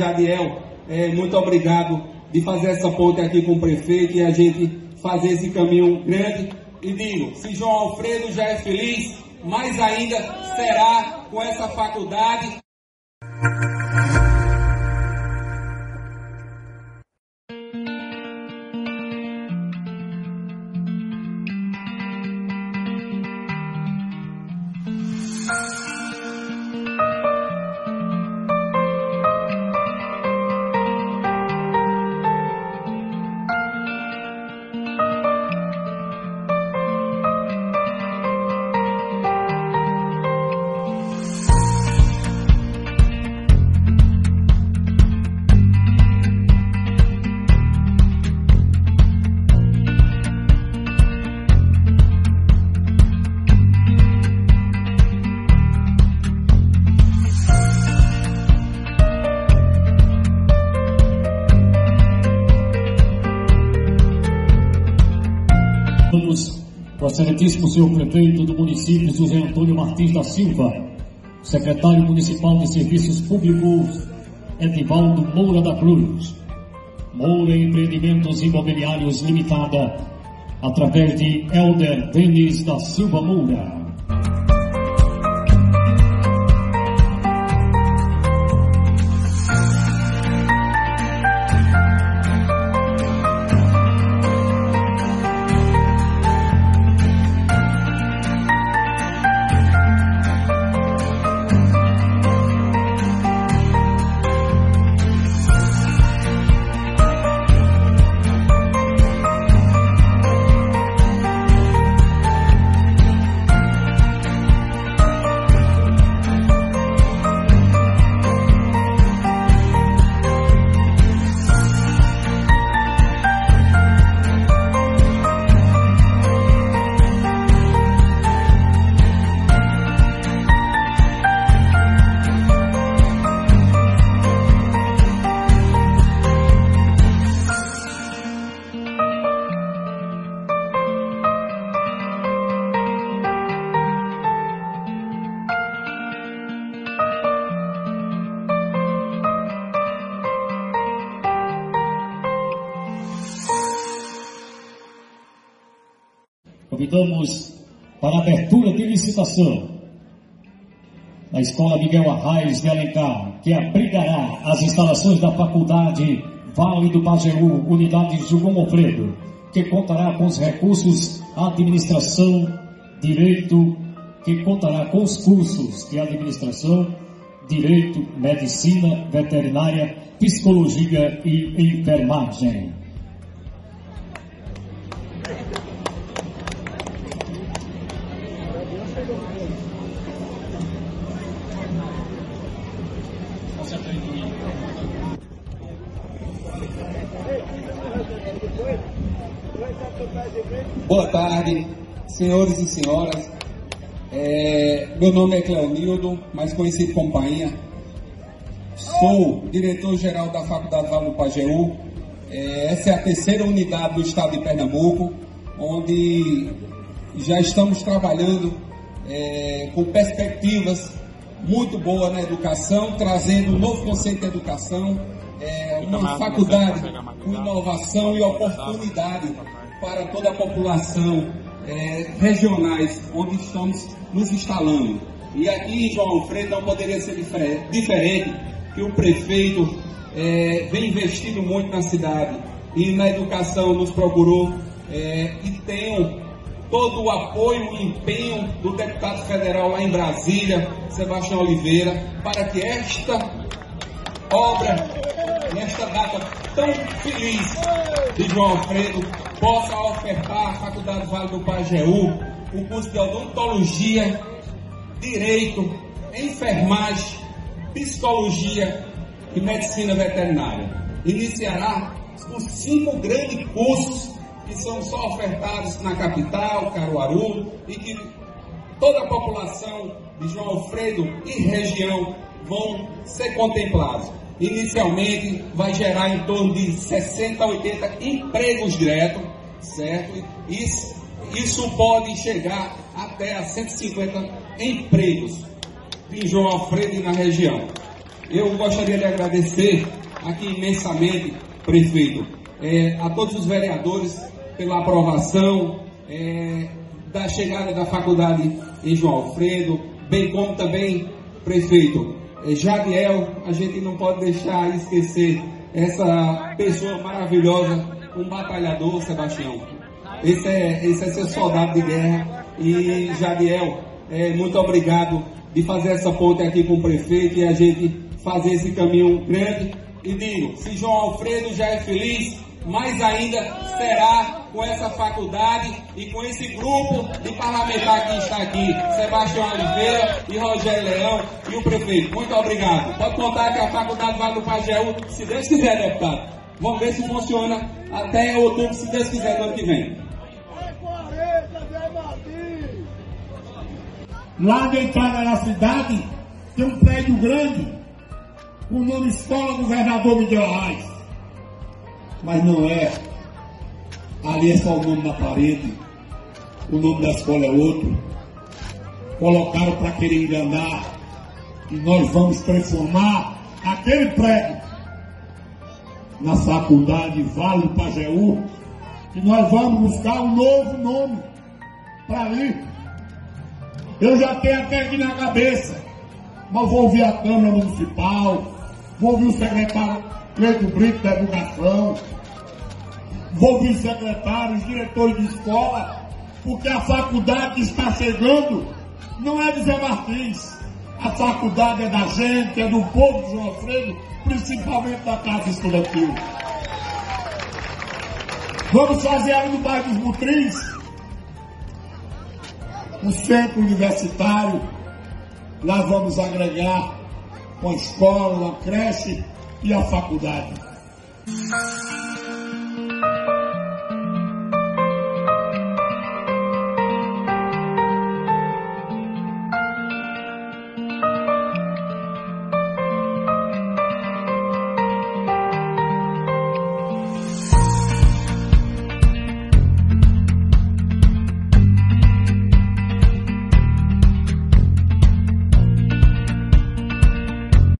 Jadiel, é, muito obrigado de fazer essa ponte aqui com o prefeito e a gente fazer esse caminho grande. E digo, se João Alfredo já é feliz, mais ainda será com essa faculdade. Excelentíssimo senhor prefeito do município José Antônio Martins da Silva, secretário municipal de serviços públicos Edivaldo Moura da Cruz, Moura Empreendimentos Imobiliários Limitada, através de Elder Denis da Silva Moura. Convidamos para a abertura de licitação na Escola Miguel Arraes de Alencar, que abrigará as instalações da Faculdade Vale do Pajeú, Unidade João Alfredo, que contará com os recursos Administração, Direito, que contará com os cursos de Administração, Direito, Medicina, Veterinária, Psicologia e Enfermagem. Boa tarde, senhores e senhoras. É, meu nome é Cleonildo, mais conhecido como Painha. Sou diretor-geral da Faculdade Vale do Pajeú. É, essa é a terceira unidade do estado de Pernambuco, onde já estamos trabalhando é, com perspectivas muito boas na educação, trazendo um novo conceito de educação, é, uma faculdade com inovação e oportunidade para toda a população é, regionais onde estamos nos instalando. E aqui em João Alfredo não poderia ser diferente que o prefeito é, vem investindo muito na cidade e na educação nos procurou é, e tem todo o apoio e empenho do deputado federal lá em Brasília, Sebastião Oliveira, para que esta obra, nesta data tão feliz de João Alfredo, possa ofertar à Faculdade Vale do Pajeú o curso de odontologia, direito, enfermagem, psicologia e medicina veterinária. Iniciará os cinco grandes cursos que são só ofertados na capital, Caruaru, e que toda a população de João Alfredo e região vão ser contemplados. Inicialmente vai gerar em torno de 60 a 80 empregos diretos, certo? Isso, isso pode chegar até a 150 empregos em João Alfredo e na região. Eu gostaria de agradecer aqui imensamente, prefeito, é, a todos os vereadores pela aprovação é, da chegada da faculdade em João Alfredo, bem como também, prefeito, Jadiel, a gente não pode deixar esquecer essa pessoa maravilhosa, um batalhador, Sebastião. Esse é, esse é seu soldado de guerra. E Jadiel, é, muito obrigado de fazer essa ponte aqui com o prefeito e a gente fazer esse caminho grande. E digo, se João Alfredo já é feliz, mais ainda será com essa faculdade e com esse grupo de parlamentar que está aqui, Sebastião Oliveira e Rogério Leão e o prefeito. Muito obrigado. Pode contar que a faculdade vai no Pajeú, se Deus quiser, deputado. Vamos ver se funciona até outubro, se Deus quiser, no ano que vem. Lá na entrada da cidade tem um prédio grande com o nome Escola Governador Miguel Arraes. Mas não é. Ali é só o nome na parede. O nome da escola é outro. Colocaram para querer enganar. E nós vamos transformar aquele prédio na faculdade Vale do Pajeú. E nós vamos buscar um novo nome para ali. Eu já tenho até aqui na cabeça. Mas vou ouvir a Câmara Municipal, vou ouvir o secretário Cleiton Brito da Educação, os secretários, diretores de escola, porque a faculdade está chegando não é de Zé Martins. A faculdade é da gente, é do povo de João Alfredo, principalmente da Casa Estudantil. Vamos fazer ali no bairro dos Butrins, um centro universitário. Lá vamos agregar uma escola, uma creche e a faculdade.